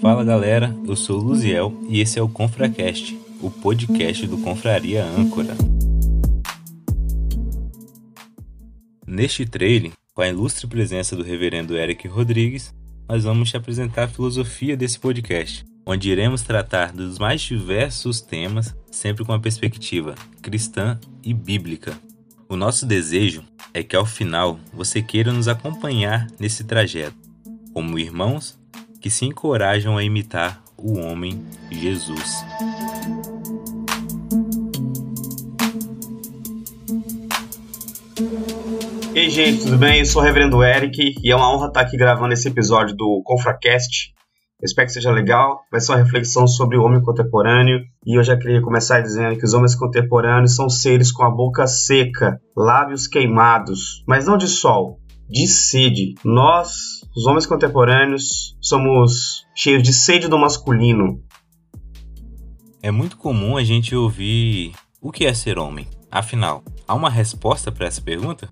Fala galera, eu sou o Luziel e esse é o ConfraCast, o podcast do Confraria Âncora. Neste trailer, com a ilustre presença do reverendo Eric Rodrigues, nós vamos te apresentar a filosofia desse podcast, onde iremos tratar dos mais diversos temas, sempre com a perspectiva cristã e bíblica. O nosso desejo é que ao final você queira nos acompanhar nesse trajeto, como irmãos que se encorajam a imitar o homem Jesus. Ei, gente, tudo bem? Eu sou o Reverendo Eric e é uma honra estar aqui gravando esse episódio do ConfraCast. Espero que seja legal. Vai ser uma reflexão sobre o homem contemporâneo. E eu já queria começar dizendo que os homens contemporâneos são seres com a boca seca, lábios queimados, mas não de sol, de sede. Nós, os homens contemporâneos, somos cheios de sede do masculino. É muito comum a gente ouvir o que é ser homem. Afinal, há uma resposta para essa pergunta?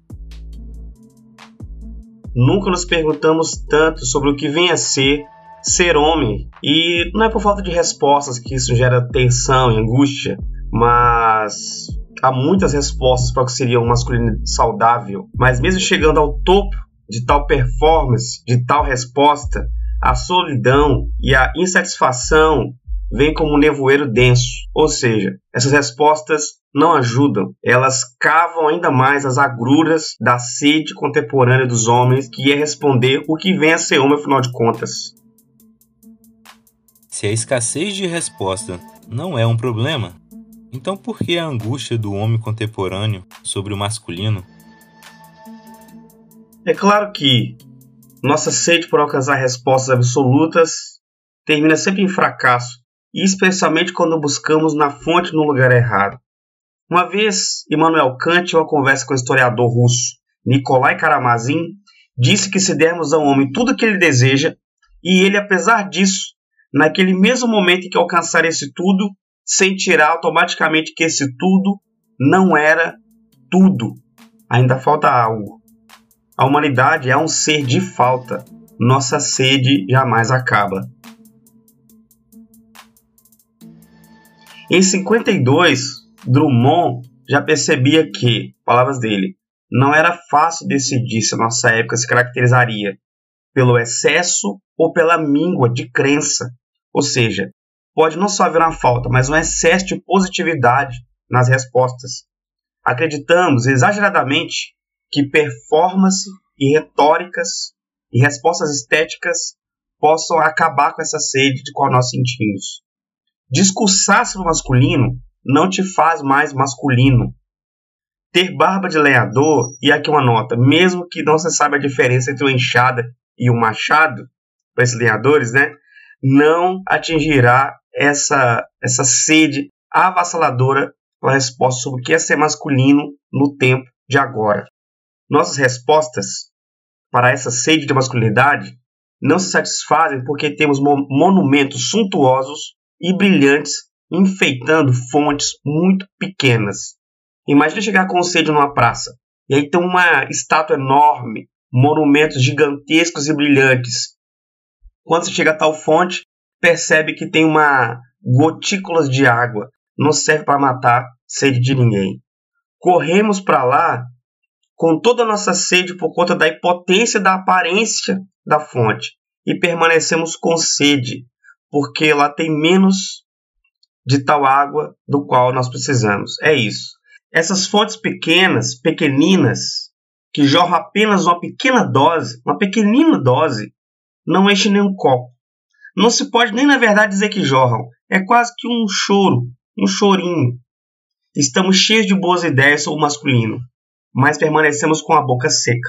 Nunca nos perguntamos tanto sobre o que vem a ser ser homem. E não é por falta de respostas que isso gera tensão e angústia, mas há muitas respostas para o que seria um masculino saudável. Mas mesmo chegando ao topo de tal performance, de tal resposta, a solidão e a insatisfação vêm como um nevoeiro denso. Ou seja, essas respostas não ajudam, elas cavam ainda mais as agruras da sede contemporânea dos homens, que é responder o que vem a ser homem, afinal de contas. Se a escassez de resposta não é um problema, então por que a angústia do homem contemporâneo sobre o masculino? É claro que nossa sede por alcançar respostas absolutas termina sempre em fracasso, e especialmente quando buscamos na fonte no lugar errado. Uma vez, Immanuel Kant, em uma conversa com o historiador russo Nikolai Karamazin, disse que se dermos ao homem tudo o que ele deseja, e ele, apesar disso, naquele mesmo momento em que alcançar esse tudo, sentirá automaticamente que esse tudo não era tudo. Ainda falta algo. A humanidade é um ser de falta. Nossa sede jamais acaba. Em 52, Drummond já percebia que, palavras dele, não era fácil decidir se a nossa época se caracterizaria pelo excesso ou pela míngua de crença. Ou seja, pode não só haver uma falta, mas um excesso de positividade nas respostas. Acreditamos exageradamente que performance e retóricas e respostas estéticas possam acabar com essa sede de qual nós sentimos. Discursar sobre o masculino não te faz mais masculino. Ter barba de lenhador, e aqui uma nota, mesmo que não se saiba a diferença entre uma enxada e um machado, para esses lenhadores, né? Não atingirá essa, essa sede avassaladora pela resposta sobre o que é ser masculino no tempo de agora. Nossas respostas para essa sede de masculinidade não se satisfazem porque temos monumentos suntuosos e brilhantes enfeitando fontes muito pequenas. Imagine chegar com sede numa praça e aí tem uma estátua enorme, monumentos gigantescos e brilhantes. Quando você chega a tal fonte, percebe que tem uma gotículas de água, não serve para matar sede de ninguém. Corremos para lá com toda a nossa sede por conta da impotência da aparência da fonte e permanecemos com sede, porque lá tem menos de tal água do qual nós precisamos. É isso. Essas fontes pequenas, pequeninas, que jorram apenas uma pequena dose, uma pequenina dose, não enchem nenhum copo. Não se pode nem na verdade dizer que jorram. É quase que um choro, um chorinho. Estamos cheios de boas ideias sobre o masculino, mas permanecemos com a boca seca.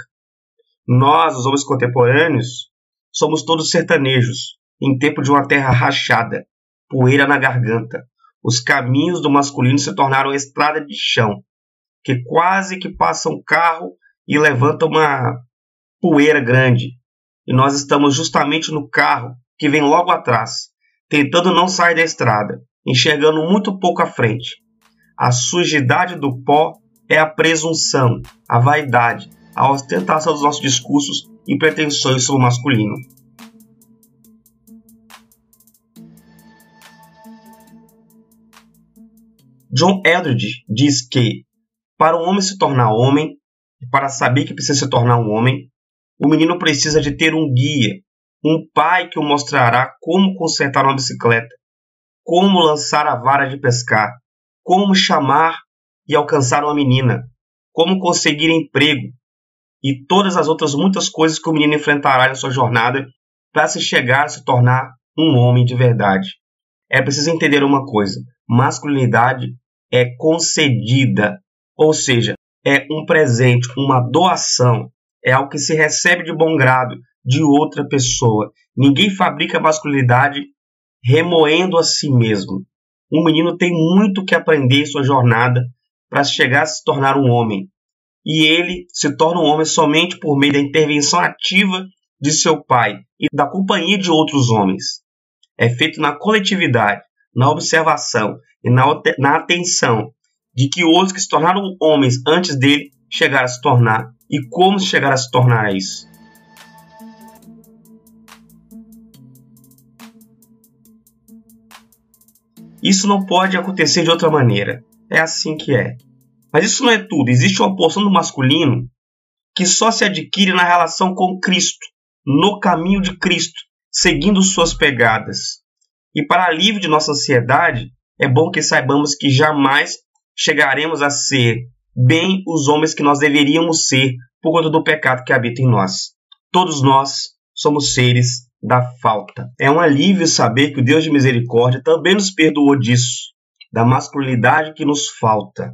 Nós, os homens contemporâneos, somos todos sertanejos, em tempo de uma terra rachada, poeira na garganta. Os caminhos do masculino se tornaram estrada de chão, que quase que passa um carro e levanta uma poeira grande. E nós estamos justamente no carro que vem logo atrás, tentando não sair da estrada, enxergando muito pouco à frente. A sujidade do pó é a presunção, a vaidade, a ostentação dos nossos discursos e pretensões sobre o masculino. John Eldridge diz que, para um homem se tornar homem, e para saber que precisa se tornar um homem, o menino precisa de ter um guia, um pai que o mostrará como consertar uma bicicleta, como lançar a vara de pescar, como chamar e alcançar uma menina, como conseguir emprego e todas as outras muitas coisas que o menino enfrentará na sua jornada para se chegar a se tornar um homem de verdade. É preciso entender uma coisa: masculinidade é concedida, ou seja, é um presente, uma doação, é algo que se recebe de bom grado de outra pessoa. Ninguém fabrica masculinidade remoendo a si mesmo. Um menino tem muito que aprender em sua jornada para chegar a se tornar um homem. E ele se torna um homem somente por meio da intervenção ativa de seu pai e da companhia de outros homens. É feito na coletividade, na observação e na, na atenção de que outros que se tornaram homens antes dele chegaram a se tornar e como chegar a se tornar isso. Isso não pode acontecer de outra maneira. É assim que é. Mas isso não é tudo. Existe uma porção do masculino que só se adquire na relação com Cristo, no caminho de Cristo, seguindo suas pegadas. E para alívio de nossa ansiedade, é bom que saibamos que jamais chegaremos a ser bem os homens que nós deveríamos ser por conta do pecado que habita em nós. Todos nós somos seres da falta. É um alívio saber que o Deus de misericórdia também nos perdoou disso, da masculinidade que nos falta.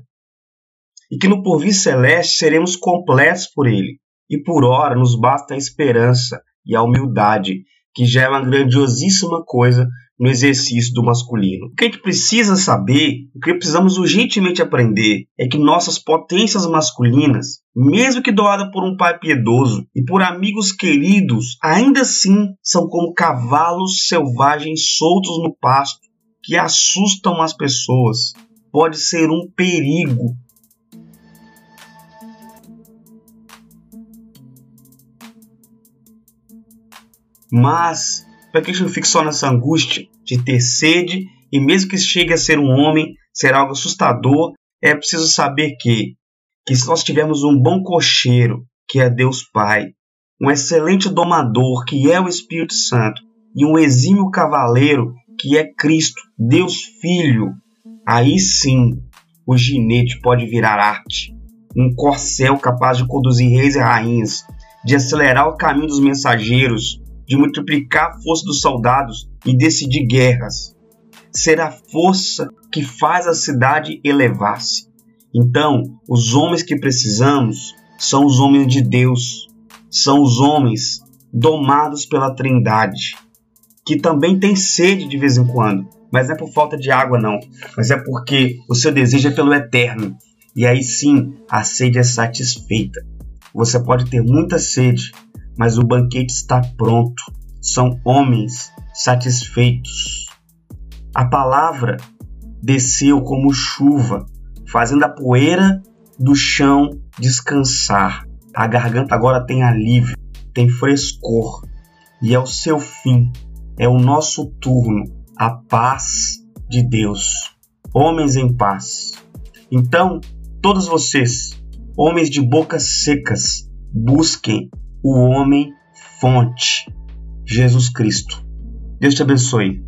E que no porvir celeste seremos completos por Ele. E por ora nos basta a esperança e a humildade, que já é uma grandiosíssima coisa no exercício do masculino. O que a gente precisa saber, o que precisamos urgentemente aprender, é que nossas potências masculinas, mesmo que doadas por um pai piedoso e por amigos queridos, ainda assim são como cavalos selvagens soltos no pasto que assustam as pessoas. Pode ser um perigo mas para que a gente não fique só nessa angústia de ter sede, e mesmo que chegue a ser um homem, ser algo assustador, é preciso saber que, que se nós tivermos um bom cocheiro, que é Deus Pai, um excelente domador, que é o Espírito Santo, e um exímio cavaleiro, que é Cristo, Deus Filho, aí sim o ginete pode virar arte. Um corcel capaz de conduzir reis e rainhas, de acelerar o caminho dos mensageiros, de multiplicar a força dos soldados e decidir guerras. Será a força que faz a cidade elevar-se. Então, os homens que precisamos são os homens de Deus, são os homens domados pela Trindade, que também tem sede de vez em quando, mas não é por falta de água, não, mas é porque o seu desejo é pelo eterno. E aí sim a sede é satisfeita. Você pode ter muita sede, mas o banquete está pronto. São homens satisfeitos. A palavra desceu como chuva, fazendo a poeira do chão descansar. A garganta agora tem alívio, tem frescor, e é o seu fim, é o nosso turno, a paz de Deus. Homens em paz. Então, todos vocês, homens de bocas secas, busquem o homem fonte, Jesus Cristo. Deus te abençoe.